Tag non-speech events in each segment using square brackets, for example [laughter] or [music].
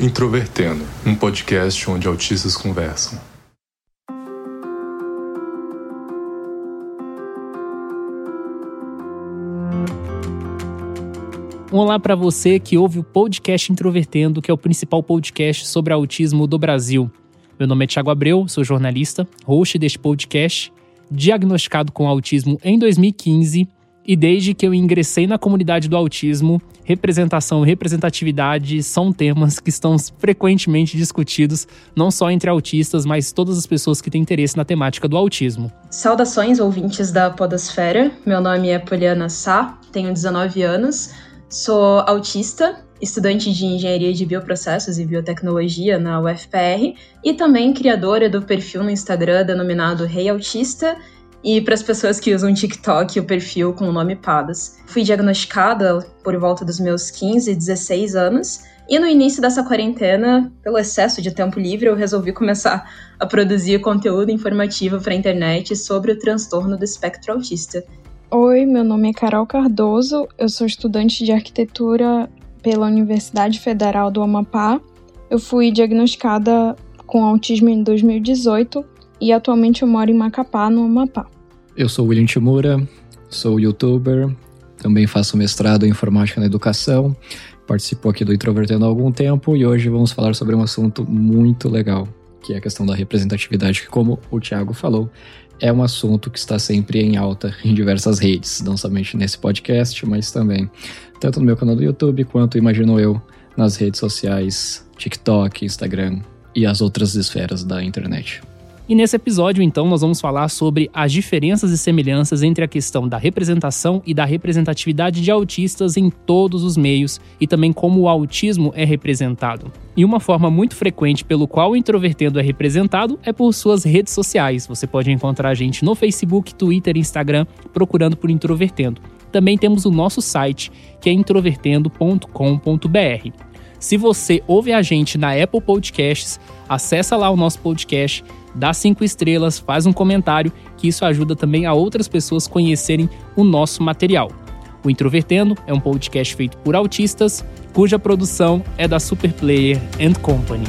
Introvertendo, um podcast onde autistas conversam. Olá para você que ouve o podcast Introvertendo, que é o principal podcast sobre autismo do Brasil. Meu nome é Thiago Abreu, sou jornalista, host deste podcast, diagnosticado com autismo em 2015 e desde que eu ingressei na comunidade do autismo, representação e representatividade são temas que estão frequentemente discutidos, não só entre autistas, mas todas as pessoas que têm interesse na temática do autismo. Saudações, ouvintes da Podosfera. Meu nome é Poliana Sá, tenho 19 anos, sou autista, estudante de engenharia de bioprocessos e biotecnologia na UFPR e também criadora do perfil no Instagram denominado Rei Autista e para as pessoas que usam TikTok, o perfil com o nome Padas. Fui diagnosticada por volta dos meus 15, 16 anos. E no início dessa quarentena, pelo excesso de tempo livre, eu resolvi começar a produzir conteúdo informativo para a internet sobre o transtorno do espectro autista. Oi, meu nome é Carol Cardoso, eu sou estudante de arquitetura pela Universidade Federal do Amapá. Eu fui diagnosticada com autismo em 2018 e atualmente eu moro em Macapá, no Amapá. Eu sou William Timura, sou youtuber, também faço mestrado em informática na educação, participo aqui do Introvertendo há algum tempo e hoje vamos falar sobre um assunto muito legal, que é a questão da representatividade, que como o Thiago falou, é um assunto que está sempre em alta em diversas redes, não somente nesse podcast, mas também tanto no meu canal do YouTube quanto, imagino eu, nas redes sociais, TikTok, Instagram e as outras esferas da internet. E nesse episódio, então, nós vamos falar sobre as diferenças e semelhanças entre a questão da representação e da representatividade de autistas em todos os meios e também como o autismo é representado. E uma forma muito frequente pelo qual o introvertendo é representado é por suas redes sociais. Você pode encontrar a gente no Facebook, Twitter e Instagram procurando por introvertendo. Também temos o nosso site, que é introvertendo.com.br. Se você ouve a gente na Apple Podcasts, acessa lá o nosso podcast dá cinco estrelas, faz um comentário, que isso ajuda também a outras pessoas conhecerem o nosso material. O Introvertendo é um podcast feito por autistas, cuja produção é da Superplayer and Company.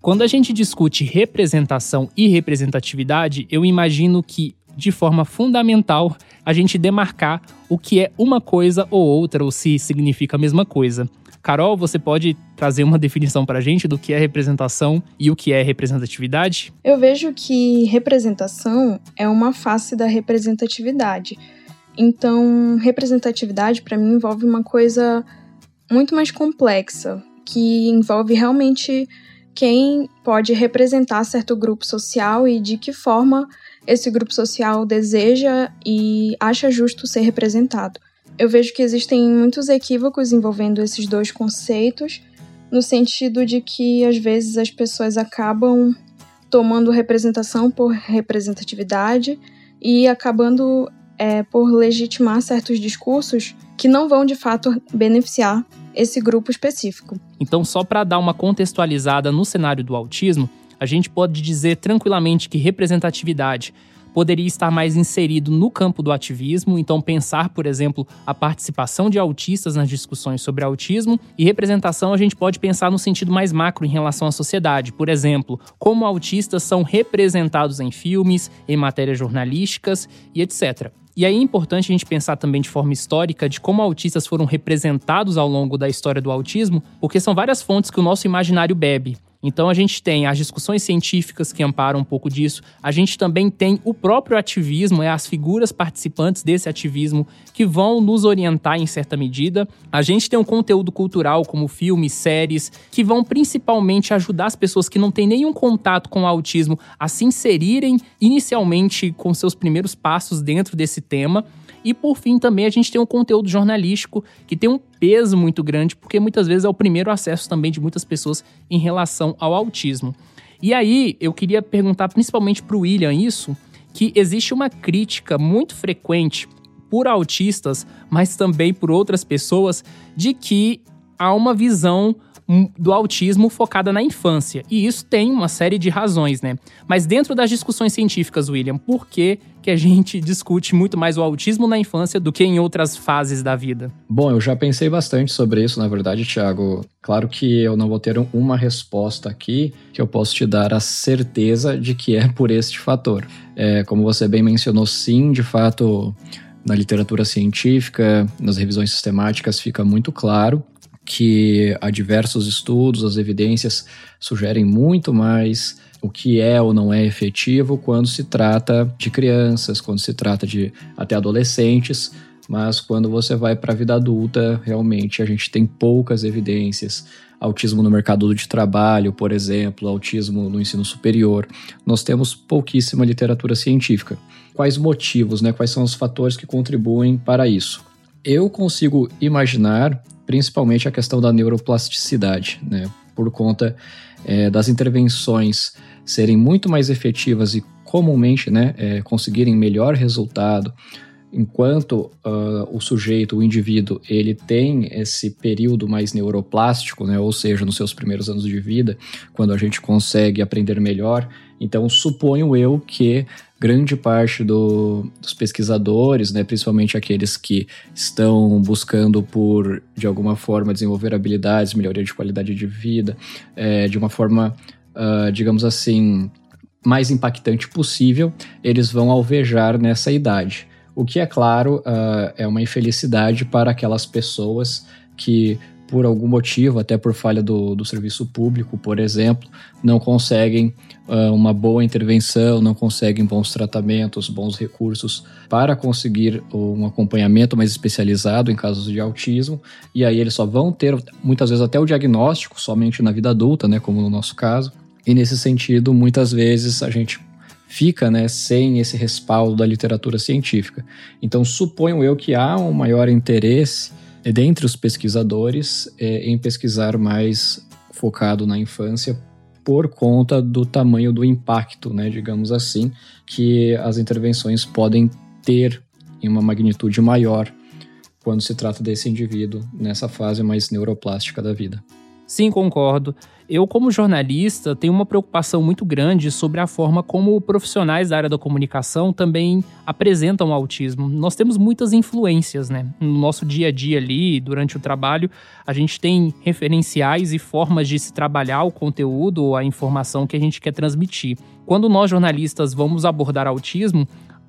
Quando a gente discute representação e representatividade, eu imagino que, de forma fundamental, a gente demarcar o que é uma coisa ou outra, ou se significa a mesma coisa. Carol, você pode trazer uma [laughs] definição para a gente do que é representação e o que é representatividade? Eu vejo que representação é uma face da representatividade. Então, representatividade para mim envolve uma coisa muito mais complexa, que envolve realmente quem pode representar certo grupo social e de que forma esse grupo social deseja e acha justo ser representado eu vejo que existem muitos equívocos envolvendo esses dois conceitos, no sentido de que às vezes as pessoas acabam tomando representação por representatividade e acabando é, por legitimar certos discursos que não vão de fato beneficiar esse grupo específico. Então, só para dar uma contextualizada no cenário do autismo, a gente pode dizer tranquilamente que representatividade poderia estar mais inserido no campo do ativismo, então pensar, por exemplo, a participação de autistas nas discussões sobre autismo e representação a gente pode pensar no sentido mais macro em relação à sociedade, por exemplo, como autistas são representados em filmes, em matérias jornalísticas e etc. E aí é importante a gente pensar também de forma histórica de como autistas foram representados ao longo da história do autismo, porque são várias fontes que o nosso imaginário bebe. Então a gente tem as discussões científicas que amparam um pouco disso, a gente também tem o próprio ativismo, é as figuras participantes desse ativismo que vão nos orientar em certa medida. A gente tem um conteúdo cultural como filmes, séries, que vão principalmente ajudar as pessoas que não têm nenhum contato com o autismo a se inserirem inicialmente com seus primeiros passos dentro desse tema. E por fim, também a gente tem um conteúdo jornalístico que tem um peso muito grande, porque muitas vezes é o primeiro acesso também de muitas pessoas em relação ao autismo. E aí, eu queria perguntar principalmente para o William isso, que existe uma crítica muito frequente por autistas, mas também por outras pessoas, de que há uma visão do autismo focada na infância. E isso tem uma série de razões, né? Mas dentro das discussões científicas, William, por que, que a gente discute muito mais o autismo na infância do que em outras fases da vida? Bom, eu já pensei bastante sobre isso, na verdade, Thiago. Claro que eu não vou ter uma resposta aqui que eu posso te dar a certeza de que é por este fator. É, como você bem mencionou, sim, de fato na literatura científica, nas revisões sistemáticas, fica muito claro que há diversos estudos, as evidências sugerem muito mais o que é ou não é efetivo quando se trata de crianças, quando se trata de até adolescentes, mas quando você vai para a vida adulta, realmente a gente tem poucas evidências. Autismo no mercado de trabalho, por exemplo, autismo no ensino superior, nós temos pouquíssima literatura científica. Quais motivos, né? Quais são os fatores que contribuem para isso? Eu consigo imaginar principalmente a questão da neuroplasticidade, né? Por conta é, das intervenções serem muito mais efetivas e comumente, né, é, conseguirem melhor resultado, enquanto uh, o sujeito, o indivíduo, ele tem esse período mais neuroplástico, né, ou seja, nos seus primeiros anos de vida, quando a gente consegue aprender melhor, então suponho eu que grande parte do, dos pesquisadores, né, principalmente aqueles que estão buscando por, de alguma forma, desenvolver habilidades, melhoria de qualidade de vida, é, de uma forma, uh, digamos assim, mais impactante possível, eles vão alvejar nessa idade. O que, é claro, uh, é uma infelicidade para aquelas pessoas que por algum motivo, até por falha do, do serviço público, por exemplo, não conseguem uh, uma boa intervenção, não conseguem bons tratamentos, bons recursos para conseguir um acompanhamento mais especializado em casos de autismo, e aí eles só vão ter muitas vezes até o diagnóstico somente na vida adulta, né, como no nosso caso. E nesse sentido, muitas vezes a gente fica né, sem esse respaldo da literatura científica. Então, suponho eu que há um maior interesse dentre os pesquisadores é, em pesquisar mais focado na infância por conta do tamanho do impacto, né, digamos assim, que as intervenções podem ter em uma magnitude maior quando se trata desse indivíduo nessa fase mais neuroplástica da vida. Sim, concordo. Eu, como jornalista, tenho uma preocupação muito grande sobre a forma como profissionais da área da comunicação também apresentam o autismo. Nós temos muitas influências, né? No nosso dia a dia ali, durante o trabalho, a gente tem referenciais e formas de se trabalhar o conteúdo ou a informação que a gente quer transmitir. Quando nós jornalistas vamos abordar autismo,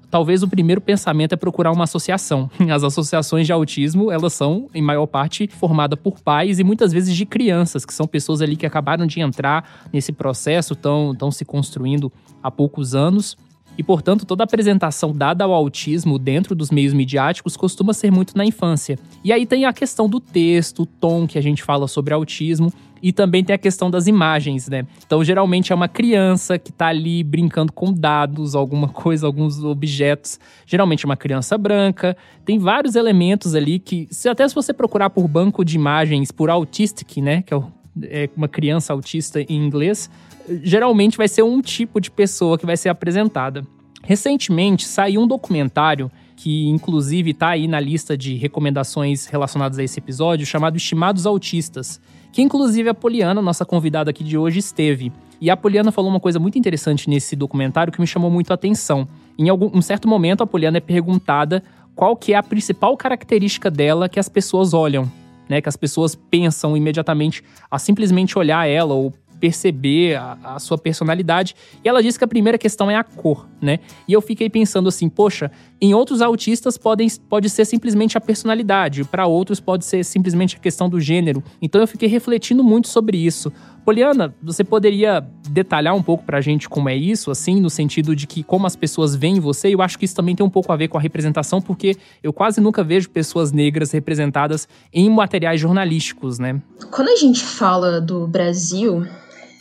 talvez o primeiro pensamento é procurar uma associação. [laughs] As associações de autismo, elas são, em maior parte, formadas por pais e muitas vezes de crianças, que são pessoas ali que acabaram de entrar nesse processo, estão se construindo há poucos anos. E, portanto, toda apresentação dada ao autismo dentro dos meios midiáticos costuma ser muito na infância. E aí tem a questão do texto, o tom que a gente fala sobre autismo, e também tem a questão das imagens, né? Então, geralmente é uma criança que tá ali brincando com dados, alguma [laughs] coisa, alguns objetos. Geralmente é uma criança branca. Tem vários elementos ali que, se até se você procurar por banco de imagens por autistic, né? Que é, é uma criança autista em inglês, geralmente vai ser um tipo de pessoa que vai ser apresentada. Recentemente saiu um documentário que inclusive está aí na lista de recomendações relacionadas a esse episódio, chamado Estimados Autistas, que inclusive a Poliana, nossa convidada aqui de hoje, esteve. E a Poliana falou uma coisa muito interessante nesse documentário que me chamou muito a atenção. Em algum um certo momento, a Poliana é perguntada qual que é a principal característica dela que as pessoas olham, né? Que as pessoas pensam imediatamente a simplesmente olhar ela ou perceber a, a, sua personalidade. E ela disse que a primeira questão é a cor, né? E eu fiquei pensando assim, poxa, em outros autistas podem, pode ser simplesmente a personalidade, para outros pode ser simplesmente a questão do gênero. Então eu fiquei refletindo muito sobre isso. Poliana, você poderia detalhar um pouco pra gente como é isso, assim, no sentido de que como as pessoas veem você? Eu acho que isso também tem um pouco a ver com a representação, porque eu quase nunca vejo pessoas negras representadas em materiais jornalísticos, né? Quando a gente fala do Brasil,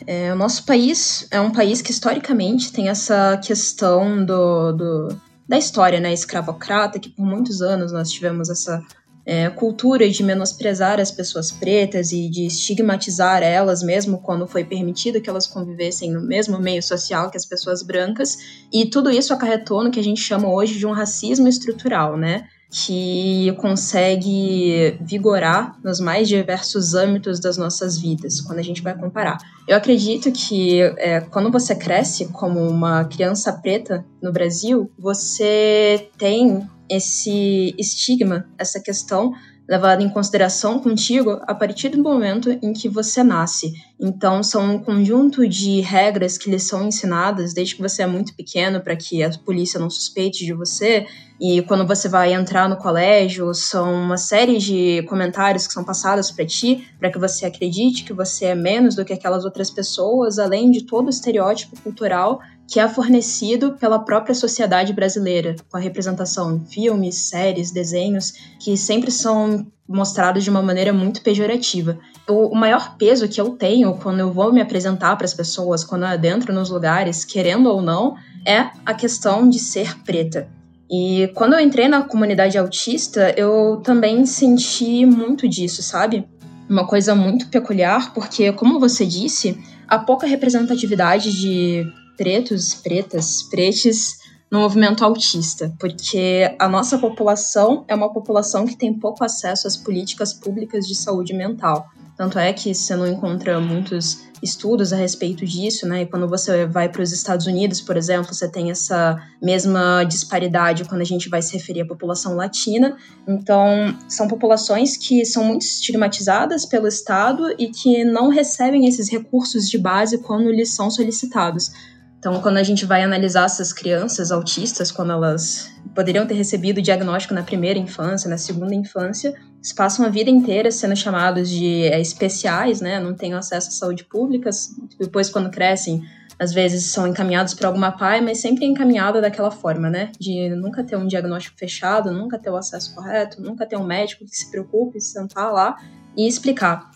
é, o nosso país é um país que historicamente tem essa questão do, do da história né, escravocrata, que por muitos anos nós tivemos essa é, cultura de menosprezar as pessoas pretas e de estigmatizar elas, mesmo quando foi permitido que elas convivessem no mesmo meio social que as pessoas brancas, e tudo isso acarretou no que a gente chama hoje de um racismo estrutural, né? Que consegue vigorar nos mais diversos âmbitos das nossas vidas, quando a gente vai comparar. Eu acredito que é, quando você cresce como uma criança preta no Brasil, você tem esse estigma, essa questão levada em consideração contigo a partir do momento em que você nasce. Então, são um conjunto de regras que lhe são ensinadas desde que você é muito pequeno para que a polícia não suspeite de você. E quando você vai entrar no colégio, são uma série de comentários que são passados para ti, para que você acredite que você é menos do que aquelas outras pessoas, além de todo o estereótipo cultural que é fornecido pela própria sociedade brasileira, com a representação em filmes, séries, desenhos, que sempre são mostrados de uma maneira muito pejorativa. O, maior peso que eu tenho quando eu vou me apresentar para as pessoas, quando eu adentro nos lugares, querendo ou não, é a questão de ser preta. E quando eu entrei na comunidade autista, eu também senti muito disso, sabe? Uma coisa muito peculiar, porque, como você disse, há pouca representatividade de pretos, pretas, pretes no movimento autista, porque a nossa população é uma população que tem pouco acesso às políticas públicas de saúde mental. Tanto é que você não encontra muitos estudos a respeito disso, né? E quando você vai para os Estados Unidos, por exemplo, você tem essa mesma disparidade quando a gente vai se referir à população latina. Então, são populações que são muito estigmatizadas pelo Estado e que não recebem esses recursos de base quando lhes são solicitados. Então, quando a gente vai analisar essas crianças autistas, quando elas poderiam ter recebido o diagnóstico na primeira infância, na segunda infância, eles passam a vida inteira sendo chamados de é, especiais, né? Não têm acesso à saúde pública. Depois, quando crescem, às vezes são encaminhados para alguma pai, mas sempre encaminhado daquela forma, né? De nunca ter um diagnóstico fechado, nunca ter o acesso correto, nunca ter um médico que se preocupe, sentar lá e explicar.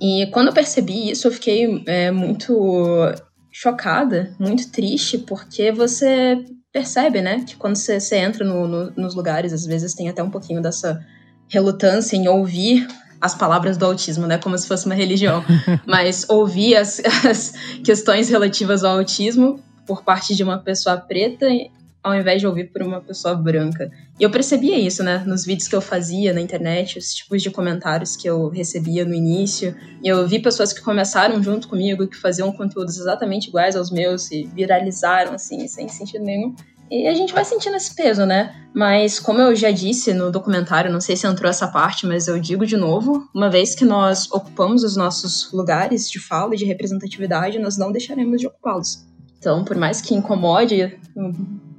E quando eu percebi isso, eu fiquei é, muito chocada, muito triste, porque você percebe, né, que quando você, você entra no, no, nos lugares, às vezes tem até um pouquinho dessa relutância em ouvir as palavras do autismo, né, como se fosse uma religião, [laughs] mas ouvir as, as questões relativas ao autismo por parte de uma pessoa preta ao invés de ouvir por uma pessoa branca. E eu percebia isso, né, nos vídeos que eu fazia na internet, os tipos de comentários que eu recebia no início. E eu vi pessoas que começaram junto comigo, que faziam conteúdos exatamente iguais aos meus e viralizaram, assim, sem sentido nenhum. E a gente vai sentindo esse peso, né? Mas, como eu já disse no documentário, não sei se entrou essa parte, mas eu digo de novo: uma vez que nós ocupamos os nossos lugares de fala e de representatividade, nós não deixaremos de ocupá-los. Então, por mais que incomode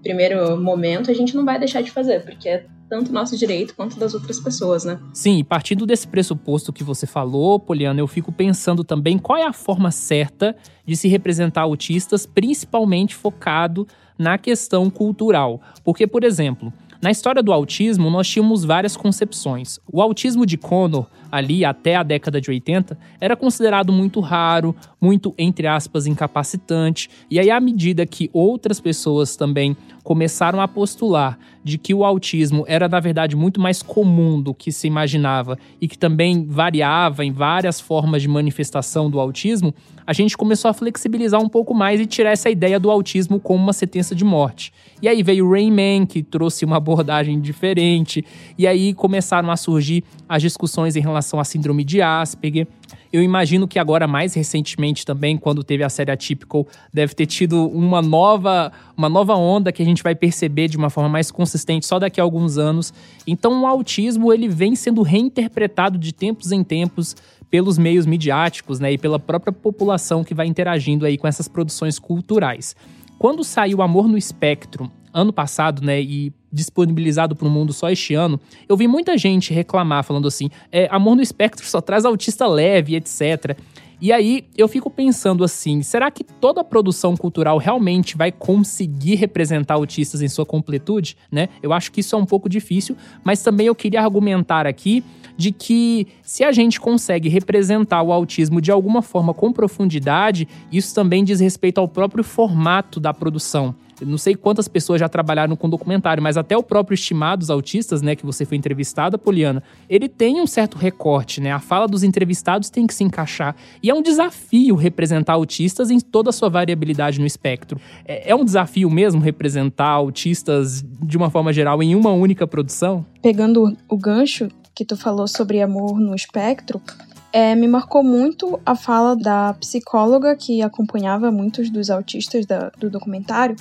primeiro momento, a gente não vai deixar de fazer, porque é tanto nosso direito quanto das outras pessoas, né? Sim, partindo desse pressuposto que você falou, Poliana, eu fico pensando também qual é a forma certa de se representar autistas, principalmente focado na questão cultural. Porque, por exemplo, na história do autismo, nós tínhamos várias concepções. O autismo de Connor, ali até a década de 80, era considerado muito raro, muito, entre aspas, incapacitante. E aí, à medida que outras pessoas também começaram a postular de que o autismo era, na verdade, muito mais comum do que se imaginava e que também variava em várias formas de manifestação do autismo, a gente começou a flexibilizar um pouco mais e tirar essa ideia do autismo como uma sentença de morte. E aí veio o Rain Man, que trouxe uma abordagem diferente, e aí começaram a surgir as discussões em relação à síndrome de Asperger. Eu imagino que agora, mais recentemente também, quando teve a série Atypical, deve ter tido uma nova, uma nova onda que a gente vai perceber de uma forma mais consistente só daqui a alguns anos. Então, o autismo ele vem sendo reinterpretado de tempos em tempos pelos meios midiáticos, né, e pela própria população que vai interagindo aí com essas produções culturais. Quando saiu Amor no Espectro, ano passado, né, e disponibilizado para o mundo só este ano, eu vi muita gente reclamar, falando assim: é, Amor no Espectro só traz autista leve, etc. E aí eu fico pensando assim: será que toda produção cultural realmente vai conseguir representar autistas em sua completude? Né? Eu acho que isso é um pouco difícil, mas também eu queria argumentar aqui de que se a gente consegue representar o autismo de alguma forma com profundidade, isso também diz respeito ao próprio formato da produção não sei quantas pessoas já trabalharam com documentário, mas até o próprio Estimados Autistas, né, que você foi entrevistada, Poliana, ele tem um certo recorte, né? A fala dos entrevistados tem que se encaixar. E é um desafio representar autistas em toda a sua variabilidade no espectro. É, é um desafio mesmo representar autistas de uma forma geral em uma única produção? Pegando o gancho que tu falou sobre amor no espectro, é, me marcou muito a fala da psicóloga que acompanhava muitos dos autistas da, do documentário,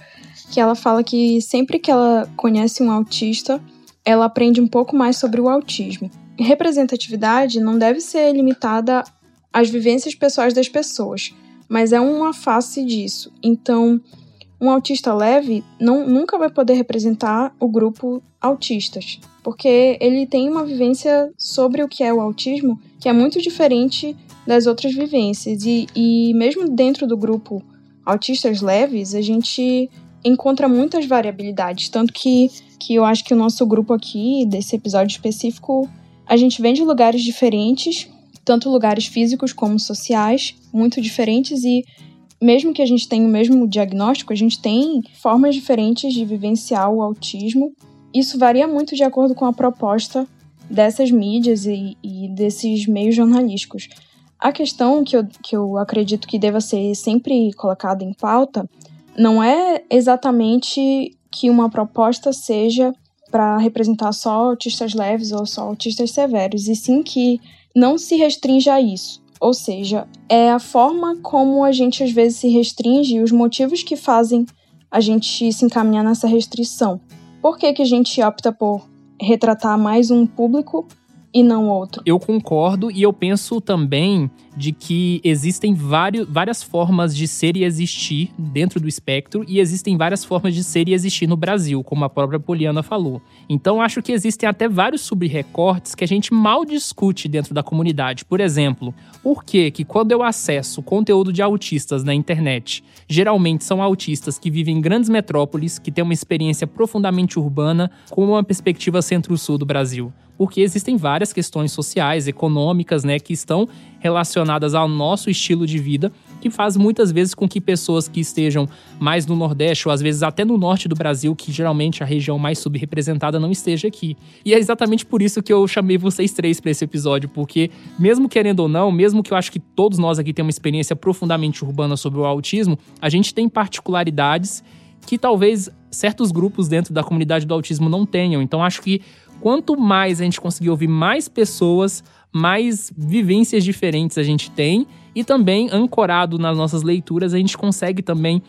que ela fala que sempre que ela conhece um autista, ela aprende um pouco mais sobre o autismo. Representatividade não deve ser limitada às vivências pessoais das pessoas, mas é uma face disso. Então, um autista leve não, nunca vai poder representar o grupo autistas, porque ele tem uma vivência sobre o que é o autismo que é muito diferente das outras vivências. E, e mesmo dentro do grupo autistas leves, a gente encontra muitas variabilidades. Tanto que, que eu acho que o nosso grupo aqui, desse episódio específico, a gente vem de lugares diferentes, tanto lugares físicos como sociais, muito diferentes e mesmo que a gente tenha o mesmo diagnóstico, a gente tem formas diferentes de vivenciar o autismo. Isso varia muito de acordo com a proposta dessas mídias e, e desses meios jornalísticos. A questão que eu, que eu acredito que deva ser sempre colocada em pauta não é exatamente que uma proposta seja para representar só autistas leves ou só autistas severos, e sim que não se restrinja a isso. Ou seja, é a forma como a gente às vezes se restringe e os motivos que fazem a gente se encaminhar nessa restrição. Por que, que a gente opta por retratar mais um público e não outro. Eu concordo e eu penso também de que existem vários, várias formas de ser e existir dentro do espectro e existem várias formas de ser e existir no Brasil, como a própria Poliana falou. Então acho que existem até vários subrecortes que a gente mal discute dentro da comunidade. Por exemplo, por que que quando eu acesso conteúdo de autistas na internet, geralmente são autistas que vivem em grandes metrópoles, que têm uma experiência profundamente urbana, com uma perspectiva centro-sul do Brasil? porque existem várias questões sociais, econômicas, né, que estão relacionadas ao nosso estilo de vida, que faz muitas vezes com que pessoas que estejam mais no Nordeste ou às vezes até no norte do Brasil, que geralmente é a região mais subrepresentada, não esteja aqui. E é exatamente por isso que eu chamei vocês três para esse episódio, porque mesmo querendo ou não, mesmo que eu acho que todos nós aqui temos uma experiência profundamente urbana sobre o autismo, a gente tem particularidades que talvez certos grupos dentro da comunidade do autismo não tenham. Então acho que quanto mais a gente conseguir ouvir mais pessoas, mais vivências diferentes a gente tem e também ancorado nas nossas leituras a gente consegue também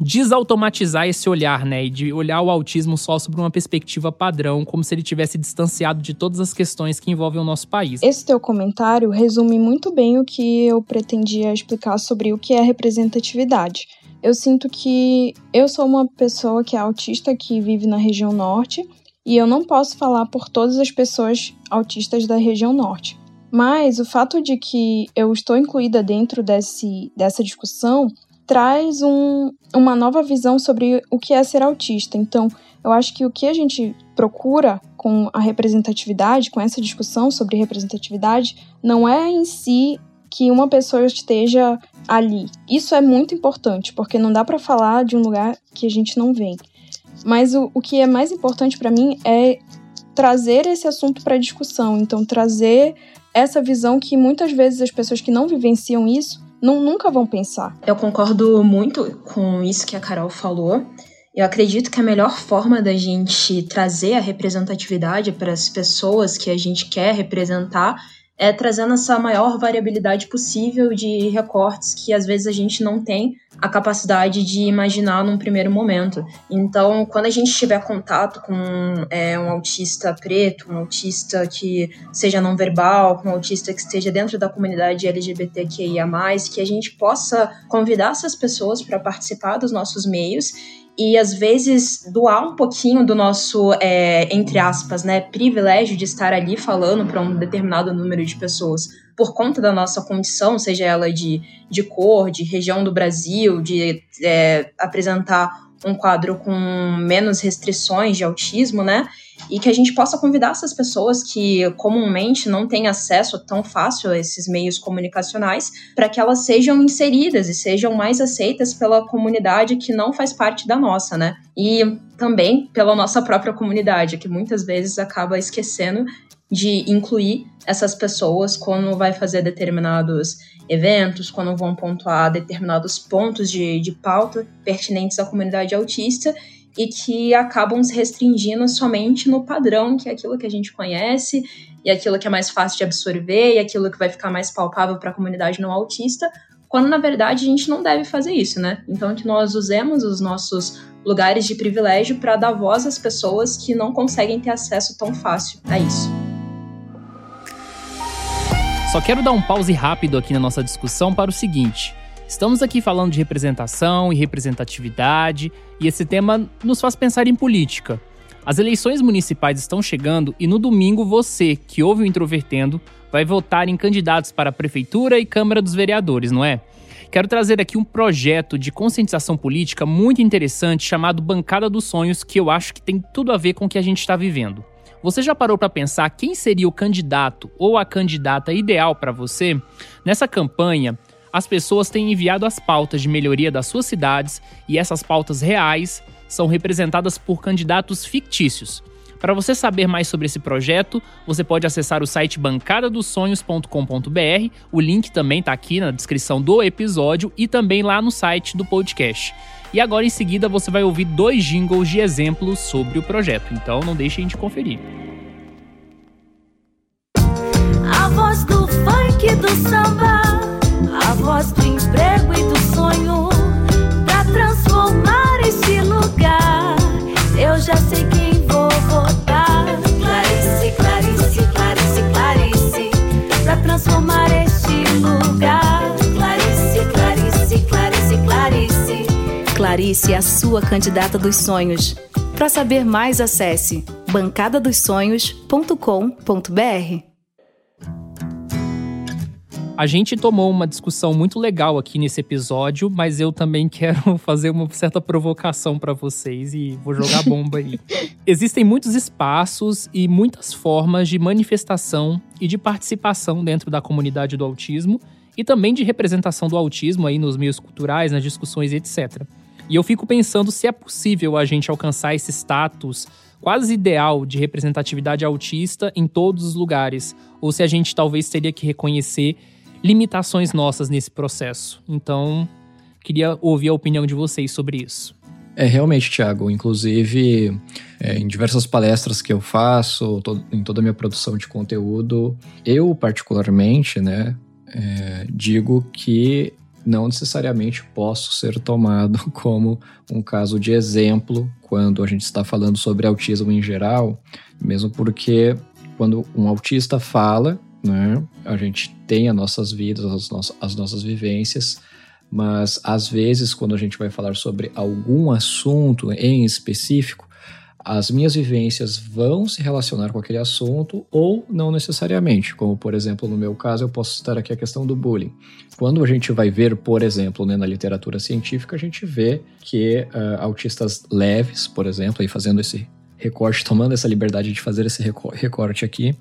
desautomatizar esse olhar, né, e de olhar o autismo só sobre uma perspectiva padrão, como se ele tivesse distanciado de todas as questões que envolvem o nosso país. Esse teu comentário resume muito bem o que eu pretendia explicar sobre o que é representatividade. Eu sinto que eu sou uma pessoa que é autista que vive na região norte e eu não posso falar por todas as pessoas autistas da região norte. Mas o fato de que eu estou incluída dentro desse, dessa discussão traz um, uma nova visão sobre o que é ser autista. Então, eu acho que o que a gente procura com a representatividade, com essa discussão sobre representatividade, não é em si que uma pessoa esteja ali. Isso é muito importante, porque não dá para falar de um lugar que a gente não vem. Mas o, o que é mais importante para mim é trazer esse assunto para discussão. Então, trazer essa visão que muitas vezes as pessoas que não vivenciam isso não, nunca vão pensar. Eu concordo muito com isso que a Carol falou. Eu acredito que a melhor forma da gente trazer a representatividade para as pessoas que a gente quer representar é trazendo essa maior variabilidade possível de recortes que às vezes a gente não tem a capacidade de imaginar num primeiro momento. Então, quando a gente tiver contato com é, um autista preto, um autista que seja não verbal, um autista que esteja dentro da comunidade LGBTQIA, que a gente possa convidar essas pessoas para participar dos nossos meios e às vezes doar um pouquinho do nosso, é, entre aspas, né, privilégio de estar ali falando para um determinado número de pessoas por conta da nossa condição, seja ela de, de cor, de região do Brasil, de é, apresentar um quadro com menos restrições de autismo, né? E que a gente possa convidar essas pessoas que comumente não têm acesso tão fácil a esses meios comunicacionais, para que elas sejam inseridas e sejam mais aceitas pela comunidade que não faz parte da nossa, né? E também pela nossa própria comunidade, que muitas vezes acaba esquecendo de incluir essas pessoas quando vai fazer determinados eventos, quando vão pontuar determinados pontos de, de pauta pertinentes à comunidade autista e que acabam se restringindo somente no padrão, que é aquilo que a gente conhece e aquilo que é mais fácil de absorver e aquilo que vai ficar mais palpável para a comunidade não autista, quando na verdade a gente não deve fazer isso, né? Então que nós usemos os nossos lugares de privilégio para dar voz às pessoas que não conseguem ter acesso tão fácil a isso. Só quero dar um pause rápido aqui na nossa discussão para o seguinte. Estamos aqui falando de representação e representatividade, e esse tema nos faz pensar em política. As eleições municipais estão chegando e no domingo você, que ouve o Introvertendo, vai votar em candidatos para a Prefeitura e Câmara dos Vereadores, não é? Quero trazer aqui um projeto de conscientização política muito interessante chamado Bancada dos Sonhos, que eu acho que tem tudo a ver com o que a gente está vivendo. Você já parou para pensar quem seria o candidato ou a candidata ideal para você? Nessa campanha, as pessoas têm enviado as pautas de melhoria das suas cidades e essas pautas reais são representadas por candidatos fictícios. Para você saber mais sobre esse projeto, você pode acessar o site bancadadosonhos.com.br. O link também está aqui na descrição do episódio e também lá no site do podcast. E agora em seguida você vai ouvir dois jingles de exemplos sobre o projeto, então não deixem de conferir. A voz do funk do samba, a voz do emprego e do sonho, pra transformar esse lugar. Eu já sei quem Clarice é a sua candidata dos sonhos. Para saber mais, acesse bancadadossonhos.com.br. A gente tomou uma discussão muito legal aqui nesse episódio, mas eu também quero [laughs] fazer uma certa provocação para vocês e vou jogar bomba aí. [laughs] Existem muitos espaços e muitas formas de manifestação e de participação dentro da comunidade do autismo e também de representação do autismo aí nos meios culturais, nas discussões e etc. E eu fico pensando se é possível a gente alcançar esse status quase ideal de representatividade autista em todos os lugares, ou se a gente talvez teria que reconhecer limitações nossas nesse processo. Então, queria ouvir a opinião de vocês sobre isso. É, realmente, Thiago. Inclusive, é, em diversas palestras que eu faço, to em toda a minha produção de conteúdo, eu, particularmente, né, é, digo que não necessariamente posso ser tomado [laughs] como um caso de exemplo quando a gente está falando sobre autismo em geral, mesmo porque quando um autista fala, né, a gente tem as nossas vidas, as, nossas, as nossas vivências, mas às vezes quando a gente vai falar sobre algum assunto em específico, as minhas vivências vão se relacionar com aquele assunto ou não necessariamente. Como, por exemplo, no meu caso, eu posso citar aqui a questão do bullying. Quando a gente vai ver, por exemplo, né, na literatura científica, a gente vê que uh, autistas leves, por exemplo, aí fazendo esse recorte, [laughs] tomando essa liberdade de fazer esse recorte aqui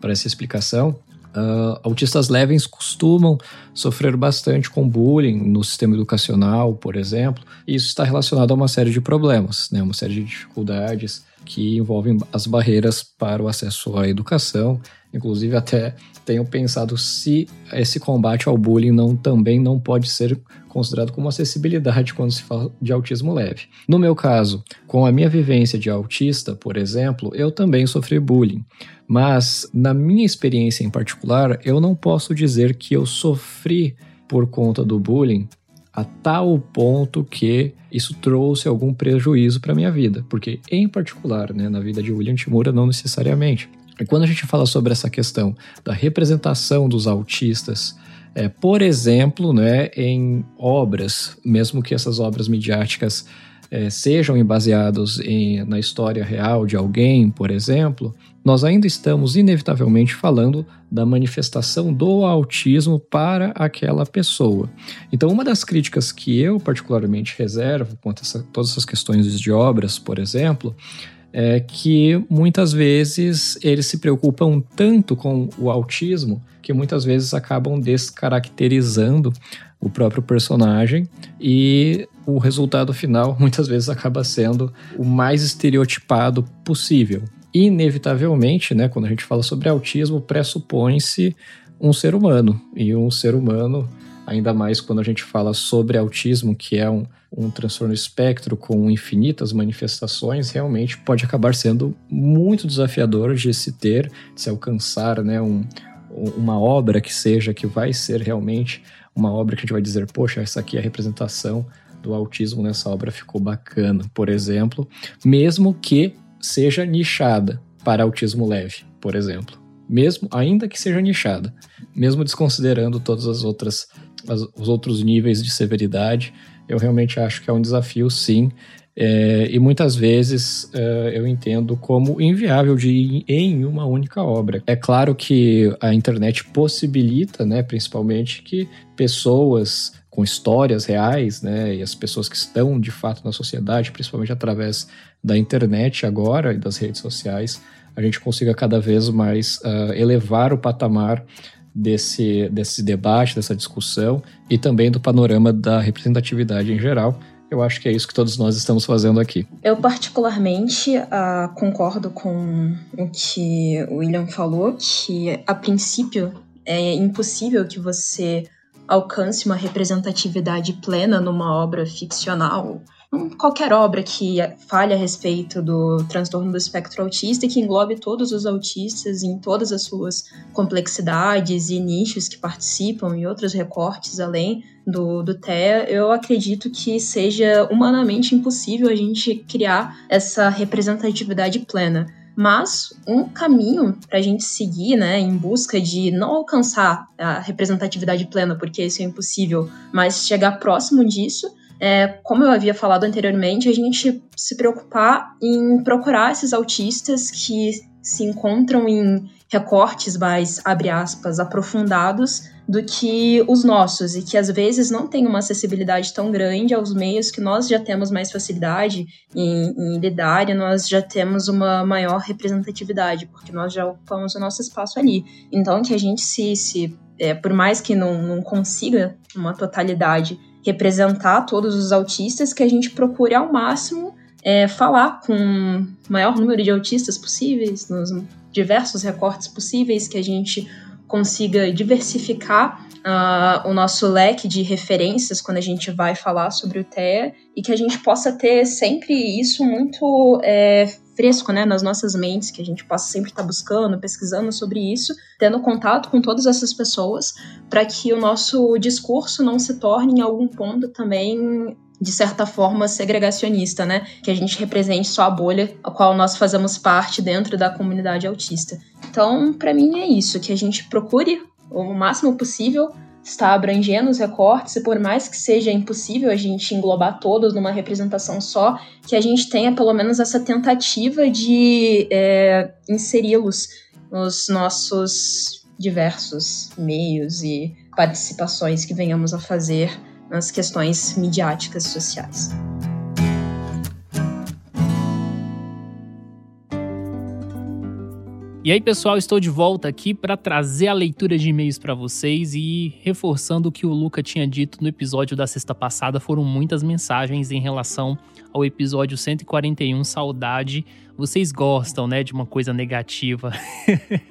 para essa explicação, Uh, autistas leves costumam sofrer bastante com bullying no sistema educacional, por exemplo, e isso está relacionado a uma série de problemas, né, uma série de dificuldades que envolvem as barreiras para o acesso à educação. Inclusive, até tenho pensado se esse combate ao bullying não, também não pode ser considerado como acessibilidade quando se fala de autismo leve. No meu caso, com a minha vivência de autista, por exemplo, eu também sofri bullying. Mas, na minha experiência em particular, eu não posso dizer que eu sofri por conta do bullying a tal ponto que isso trouxe algum prejuízo para minha vida, porque em particular, né, na vida de William Timura não necessariamente. E quando a gente fala sobre essa questão da representação dos autistas, é, por exemplo, né, em obras, mesmo que essas obras midiáticas é, sejam baseados em, na história real de alguém, por exemplo, nós ainda estamos inevitavelmente falando da manifestação do autismo para aquela pessoa. Então, uma das críticas que eu particularmente reservo quanto a todas essas questões de obras, por exemplo, é que muitas vezes eles se preocupam tanto com o autismo que muitas vezes acabam descaracterizando o próprio personagem e o resultado final [laughs] muitas vezes acaba sendo o mais estereotipado possível. Inevitavelmente, né, quando a gente fala sobre autismo, pressupõe-se um ser humano e um ser humano ainda mais quando a gente fala sobre autismo, que é um, um transtorno espectro com infinitas manifestações, realmente pode acabar sendo muito desafiador de se ter, de se alcançar né, um, uma obra que seja, que vai ser realmente uma obra que a gente vai dizer, poxa, essa aqui é a representação do autismo nessa obra ficou bacana, por exemplo, mesmo que seja nichada para autismo leve, por exemplo. Mesmo, ainda que seja nichada, mesmo desconsiderando todas as outras as, os outros níveis de severidade, eu realmente acho que é um desafio, sim. É, e muitas vezes é, eu entendo como inviável de ir em uma única obra. É claro que a internet possibilita, né, principalmente, que pessoas com histórias reais, né, e as pessoas que estão de fato na sociedade, principalmente através da internet agora e das redes sociais, a gente consiga cada vez mais uh, elevar o patamar desse, desse debate, dessa discussão e também do panorama da representatividade em geral. Eu acho que é isso que todos nós estamos fazendo aqui. Eu, particularmente, uh, concordo com o que o William falou, que a princípio é impossível que você alcance uma representatividade plena numa obra ficcional qualquer obra que fale a respeito do transtorno do espectro autista e que englobe todos os autistas em todas as suas complexidades e nichos que participam e outros recortes além do, do TEA, eu acredito que seja humanamente impossível a gente criar essa representatividade plena. Mas um caminho para a gente seguir, né, em busca de não alcançar a representatividade plena, porque isso é impossível, mas chegar próximo disso, é, como eu havia falado anteriormente, a gente se preocupar em procurar esses autistas que se encontram em recortes mais, abre aspas, aprofundados do que os nossos e que às vezes não têm uma acessibilidade tão grande aos meios que nós já temos mais facilidade em, em lidar e nós já temos uma maior representatividade, porque nós já ocupamos o nosso espaço ali. Então, que a gente se, se é, por mais que não, não consiga uma totalidade representar todos os autistas, que a gente procure ao máximo é, falar com o maior número de autistas possíveis, nos diversos recortes possíveis, que a gente consiga diversificar uh, o nosso leque de referências quando a gente vai falar sobre o TEA e que a gente possa ter sempre isso muito é, fresco né, nas nossas mentes, que a gente possa sempre estar buscando, pesquisando sobre isso, tendo contato com todas essas pessoas, para que o nosso discurso não se torne em algum ponto também de certa forma segregacionista, né? Que a gente represente só a bolha a qual nós fazemos parte dentro da comunidade autista. Então, para mim é isso, que a gente procure o máximo possível está abrangendo os recortes, e por mais que seja impossível a gente englobar todos numa representação só, que a gente tenha pelo menos essa tentativa de é, inseri-los nos nossos diversos meios e participações que venhamos a fazer nas questões midiáticas sociais. E aí, pessoal, estou de volta aqui para trazer a leitura de e-mails para vocês e reforçando o que o Luca tinha dito no episódio da sexta passada, foram muitas mensagens em relação ao episódio 141 Saudade. Vocês gostam, né, de uma coisa negativa.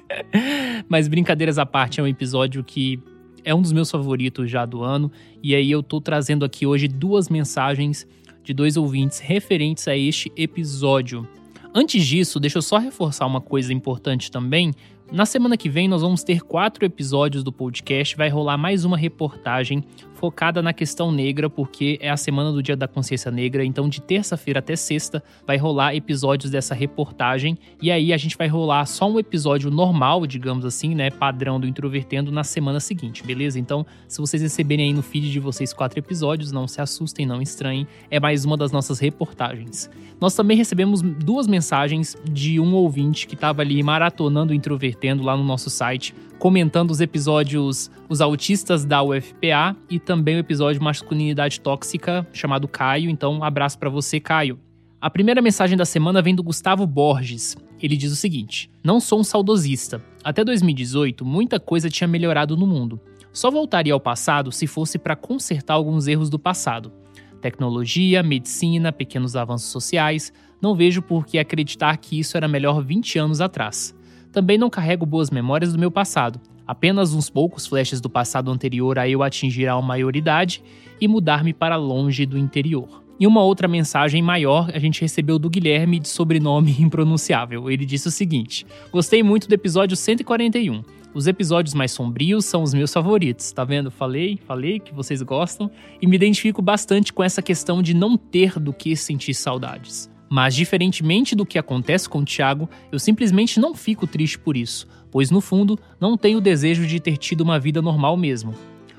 [laughs] Mas brincadeiras à parte, é um episódio que é um dos meus favoritos já do ano, e aí eu tô trazendo aqui hoje duas mensagens de dois ouvintes referentes a este episódio. Antes disso, deixa eu só reforçar uma coisa importante também, Na semana que vem, nós vamos ter quatro episódios do podcast. Vai rolar mais uma reportagem focada na questão negra, porque é a semana do Dia da Consciência Negra. Então, de terça-feira até sexta, vai rolar episódios dessa reportagem. E aí, a gente vai rolar só um episódio normal, digamos assim, né? Padrão do Introvertendo na semana seguinte, beleza? Então, se vocês receberem aí no feed de vocês quatro episódios, não se assustem, não estranhem. É mais uma das nossas reportagens. Nós também recebemos duas mensagens de um ouvinte que estava ali maratonando o Introvertendo lá no nosso site comentando os episódios Os Autistas da UFPA e também o episódio Masculinidade Tóxica, chamado Caio. Então, um abraço para você, Caio. A primeira mensagem da semana vem do Gustavo Borges. Ele diz o seguinte: Não sou um saudosista. Até 2018, muita coisa tinha melhorado no mundo. Só voltaria ao passado se fosse para consertar alguns erros do passado. Tecnologia, medicina, pequenos avanços sociais. Não vejo por que acreditar que isso era melhor 20 anos atrás. Também não carrego boas memórias do meu passado, apenas uns poucos flashes do passado anterior a eu atingir a maioridade e mudar-me para longe do interior. E uma outra mensagem maior a gente recebeu do Guilherme de sobrenome [laughs] impronunciável. Ele disse o seguinte: Gostei muito do episódio 141. Os episódios mais sombrios são os meus favoritos, tá vendo? Falei, falei que vocês gostam e me identifico bastante com essa questão de não ter do que sentir saudades. Mas, diferentemente do que acontece com o Thiago, eu simplesmente não fico triste por isso, pois no fundo não tenho o desejo de ter tido uma vida normal mesmo.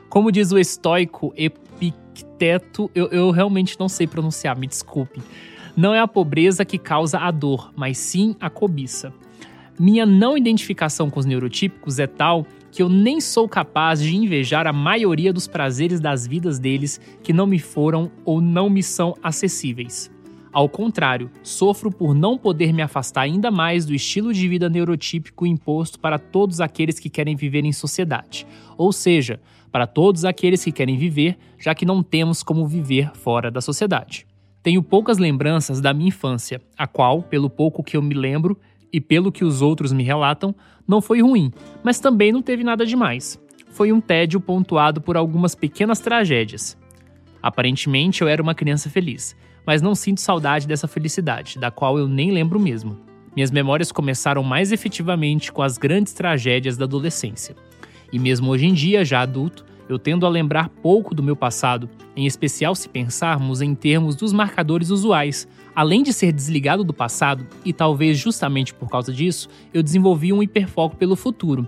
Como diz o estoico Epicteto, eu, eu realmente não sei pronunciar, me desculpe. Não é a pobreza que causa a dor, mas sim a cobiça. Minha não identificação com os neurotípicos é tal que eu nem sou capaz de invejar a maioria dos prazeres das vidas deles que não me foram ou não me são acessíveis. Ao contrário, sofro por não poder me afastar ainda mais do estilo de vida neurotípico imposto para todos aqueles que querem viver em sociedade, ou seja, para todos aqueles que querem viver, já que não temos como viver fora da sociedade. Tenho poucas lembranças da minha infância, a qual, pelo pouco que eu me lembro e pelo que os outros me relatam, não foi ruim, mas também não teve nada demais. Foi um tédio pontuado por algumas pequenas tragédias. Aparentemente eu era uma criança feliz, mas não sinto saudade dessa felicidade, da qual eu nem lembro mesmo. Minhas memórias começaram mais efetivamente com as grandes tragédias da adolescência. E mesmo hoje em dia, já adulto, eu tendo a lembrar pouco do meu passado, em especial se pensarmos em termos dos marcadores usuais. Além de ser desligado do passado, e talvez justamente por causa disso, eu desenvolvi um hiperfoco pelo futuro,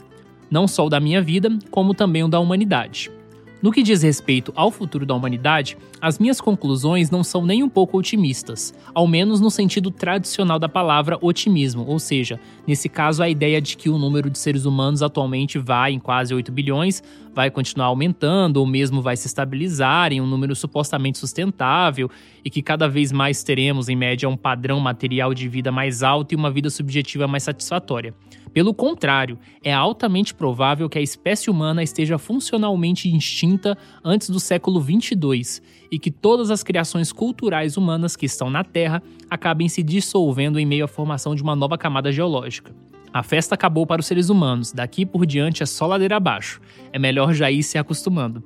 não só o da minha vida, como também o da humanidade. No que diz respeito ao futuro da humanidade, as minhas conclusões não são nem um pouco otimistas, ao menos no sentido tradicional da palavra otimismo, ou seja, nesse caso a ideia de que o número de seres humanos atualmente vai em quase 8 bilhões, vai continuar aumentando ou mesmo vai se estabilizar em um número supostamente sustentável e que cada vez mais teremos em média um padrão material de vida mais alto e uma vida subjetiva mais satisfatória. Pelo contrário, é altamente provável que a espécie humana esteja funcionalmente extinta antes do século 22 e que todas as criações culturais humanas que estão na Terra acabem se dissolvendo em meio à formação de uma nova camada geológica. A festa acabou para os seres humanos, daqui por diante é só ladeira abaixo. É melhor já ir se acostumando.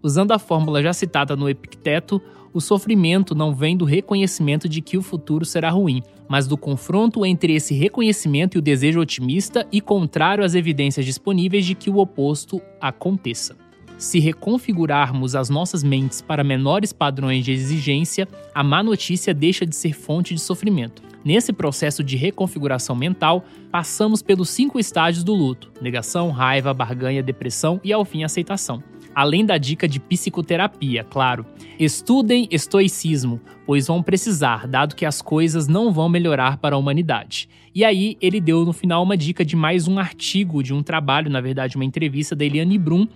Usando a fórmula já citada no Epicteto, o sofrimento não vem do reconhecimento de que o futuro será ruim, mas do confronto entre esse reconhecimento e o desejo otimista e contrário às evidências disponíveis de que o oposto aconteça. Se reconfigurarmos as nossas mentes para menores padrões de exigência, a má notícia deixa de ser fonte de sofrimento. Nesse processo de reconfiguração mental, passamos pelos cinco estágios do luto: negação, raiva, barganha, depressão e, ao fim, aceitação além da dica de psicoterapia, claro. Estudem estoicismo, pois vão precisar, dado que as coisas não vão melhorar para a humanidade. E aí, ele deu no final uma dica de mais um artigo, de um trabalho, na verdade, uma entrevista da Eliane Brum,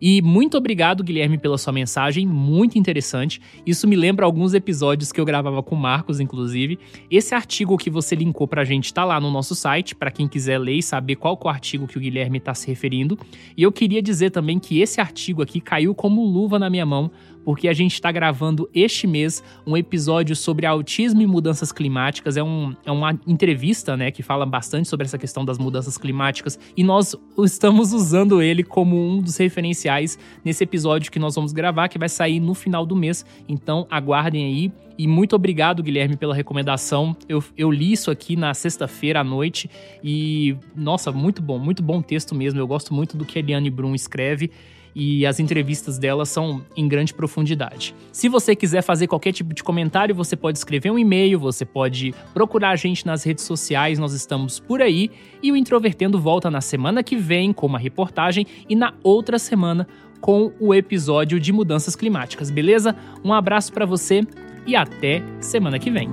e muito obrigado, Guilherme, pela sua mensagem, muito interessante. Isso me lembra alguns episódios que eu gravava com o Marcos, inclusive. Esse artigo que você linkou pra gente tá lá no nosso site, para quem quiser ler e saber qual é o artigo que o Guilherme tá se referindo. E eu queria dizer também que esse artigo aqui caiu como luva na minha mão, porque a gente está gravando este mês um episódio sobre autismo e mudanças climáticas. É, um, é uma entrevista, né, que fala bastante sobre essa questão das mudanças climáticas e nós estamos usando ele como um dos referenciais nesse episódio que nós vamos gravar, que vai sair no final do mês. Então aguardem aí E muito obrigado, Guilherme, pela recomendação. Eu, eu li isso aqui na sexta-feira à noite e, nossa, muito bom, muito bom texto mesmo. Eu gosto muito do que a Eliane Brum escreve e as entrevistas dela são em grande profundidade. Se você quiser fazer qualquer tipo de comentário, você pode escrever um e-mail, você pode procurar a gente nas redes sociais, nós estamos por aí. E o Introvertendo volta na semana que vem com uma reportagem e na outra semana com o episódio de mudanças climáticas, beleza? Um abraço para você e até semana que vem.